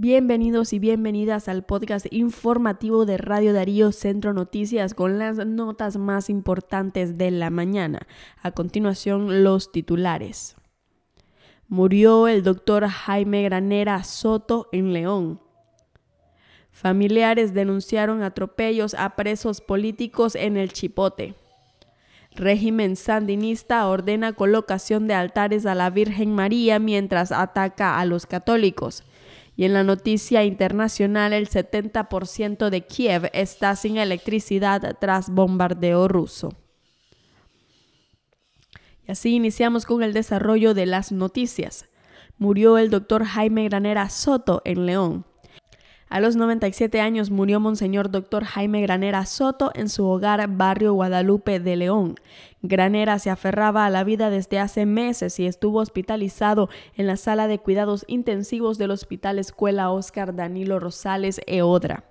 Bienvenidos y bienvenidas al podcast informativo de Radio Darío Centro Noticias con las notas más importantes de la mañana. A continuación, los titulares. Murió el doctor Jaime Granera Soto en León. Familiares denunciaron atropellos a presos políticos en el Chipote. Régimen sandinista ordena colocación de altares a la Virgen María mientras ataca a los católicos. Y en la noticia internacional, el 70% de Kiev está sin electricidad tras bombardeo ruso. Y así iniciamos con el desarrollo de las noticias. Murió el doctor Jaime Granera Soto en León. A los 97 años murió Monseñor Dr. Jaime Granera Soto en su hogar barrio Guadalupe de León. Granera se aferraba a la vida desde hace meses y estuvo hospitalizado en la sala de cuidados intensivos del Hospital Escuela Oscar Danilo Rosales Eodra.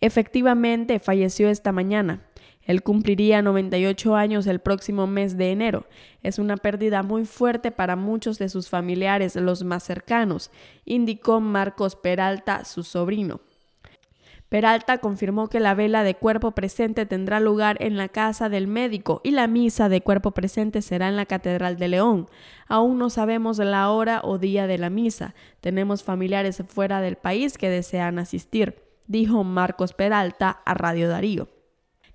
Efectivamente, falleció esta mañana. Él cumpliría 98 años el próximo mes de enero. Es una pérdida muy fuerte para muchos de sus familiares, los más cercanos, indicó Marcos Peralta, su sobrino. Peralta confirmó que la vela de cuerpo presente tendrá lugar en la casa del médico y la misa de cuerpo presente será en la Catedral de León. Aún no sabemos la hora o día de la misa. Tenemos familiares fuera del país que desean asistir, dijo Marcos Peralta a Radio Darío.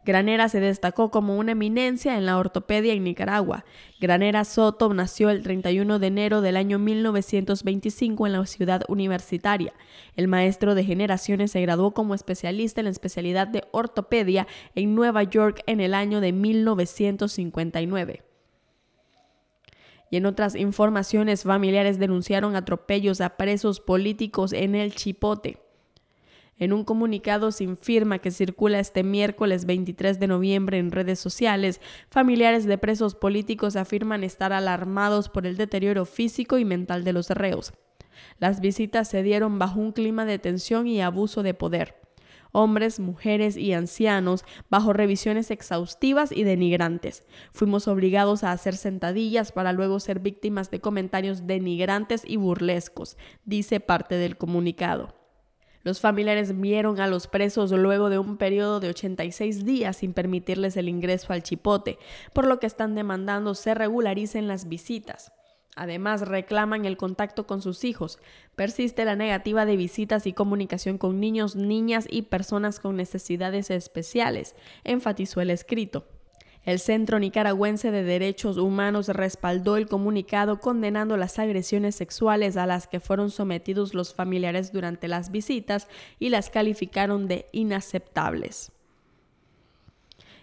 Granera se destacó como una eminencia en la ortopedia en Nicaragua. Granera Soto nació el 31 de enero del año 1925 en la ciudad universitaria. El maestro de generaciones se graduó como especialista en la especialidad de ortopedia en Nueva York en el año de 1959. Y en otras informaciones, familiares denunciaron atropellos a presos políticos en el Chipote. En un comunicado sin firma que circula este miércoles 23 de noviembre en redes sociales, familiares de presos políticos afirman estar alarmados por el deterioro físico y mental de los reos. Las visitas se dieron bajo un clima de tensión y abuso de poder. Hombres, mujeres y ancianos, bajo revisiones exhaustivas y denigrantes. Fuimos obligados a hacer sentadillas para luego ser víctimas de comentarios denigrantes y burlescos, dice parte del comunicado. Los familiares vieron a los presos luego de un periodo de 86 días sin permitirles el ingreso al chipote, por lo que están demandando se regularicen las visitas. Además, reclaman el contacto con sus hijos. Persiste la negativa de visitas y comunicación con niños, niñas y personas con necesidades especiales, enfatizó el escrito. El Centro Nicaragüense de Derechos Humanos respaldó el comunicado condenando las agresiones sexuales a las que fueron sometidos los familiares durante las visitas y las calificaron de inaceptables.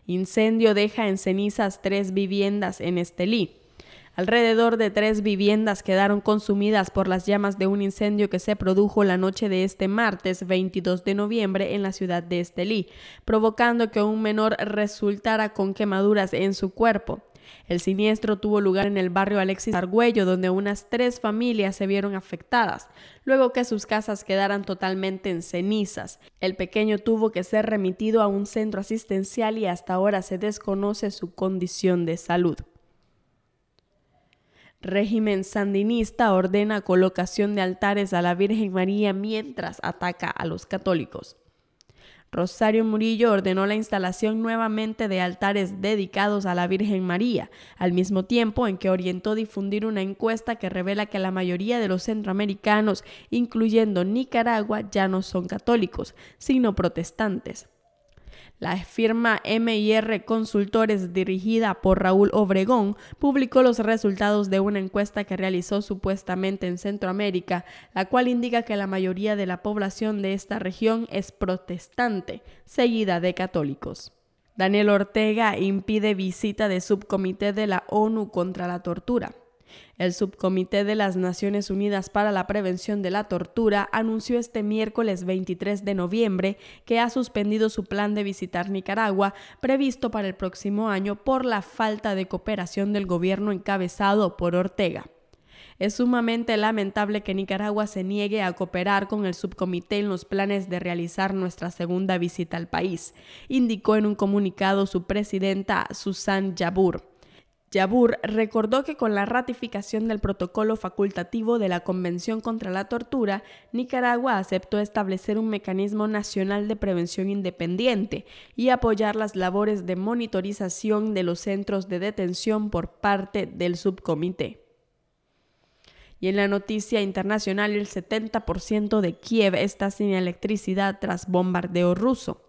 Incendio deja en cenizas tres viviendas en Estelí. Alrededor de tres viviendas quedaron consumidas por las llamas de un incendio que se produjo la noche de este martes 22 de noviembre en la ciudad de Estelí, provocando que un menor resultara con quemaduras en su cuerpo. El siniestro tuvo lugar en el barrio Alexis Argüello, donde unas tres familias se vieron afectadas, luego que sus casas quedaran totalmente en cenizas. El pequeño tuvo que ser remitido a un centro asistencial y hasta ahora se desconoce su condición de salud. Régimen sandinista ordena colocación de altares a la Virgen María mientras ataca a los católicos. Rosario Murillo ordenó la instalación nuevamente de altares dedicados a la Virgen María, al mismo tiempo en que orientó difundir una encuesta que revela que la mayoría de los centroamericanos, incluyendo Nicaragua, ya no son católicos, sino protestantes. La firma MIR Consultores dirigida por Raúl Obregón publicó los resultados de una encuesta que realizó supuestamente en Centroamérica, la cual indica que la mayoría de la población de esta región es protestante, seguida de católicos. Daniel Ortega impide visita de subcomité de la ONU contra la tortura. El Subcomité de las Naciones Unidas para la Prevención de la Tortura anunció este miércoles 23 de noviembre que ha suspendido su plan de visitar Nicaragua previsto para el próximo año por la falta de cooperación del gobierno encabezado por Ortega. Es sumamente lamentable que Nicaragua se niegue a cooperar con el subcomité en los planes de realizar nuestra segunda visita al país, indicó en un comunicado su presidenta Susan Yabur. Yabur recordó que con la ratificación del protocolo facultativo de la Convención contra la Tortura, Nicaragua aceptó establecer un mecanismo nacional de prevención independiente y apoyar las labores de monitorización de los centros de detención por parte del subcomité. Y en la noticia internacional, el 70% de Kiev está sin electricidad tras bombardeo ruso.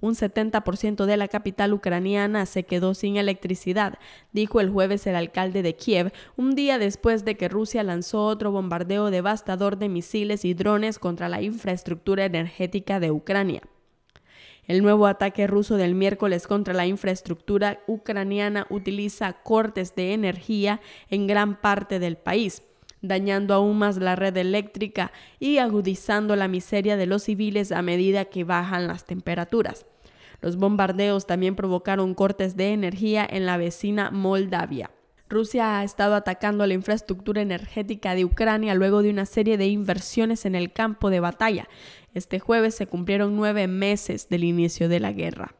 Un 70% de la capital ucraniana se quedó sin electricidad, dijo el jueves el alcalde de Kiev, un día después de que Rusia lanzó otro bombardeo devastador de misiles y drones contra la infraestructura energética de Ucrania. El nuevo ataque ruso del miércoles contra la infraestructura ucraniana utiliza cortes de energía en gran parte del país dañando aún más la red eléctrica y agudizando la miseria de los civiles a medida que bajan las temperaturas. Los bombardeos también provocaron cortes de energía en la vecina Moldavia. Rusia ha estado atacando la infraestructura energética de Ucrania luego de una serie de inversiones en el campo de batalla. Este jueves se cumplieron nueve meses del inicio de la guerra.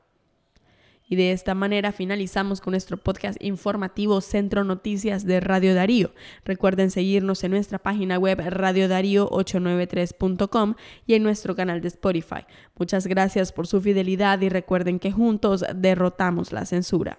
Y de esta manera finalizamos con nuestro podcast informativo Centro Noticias de Radio Darío. Recuerden seguirnos en nuestra página web radiodarío893.com y en nuestro canal de Spotify. Muchas gracias por su fidelidad y recuerden que juntos derrotamos la censura.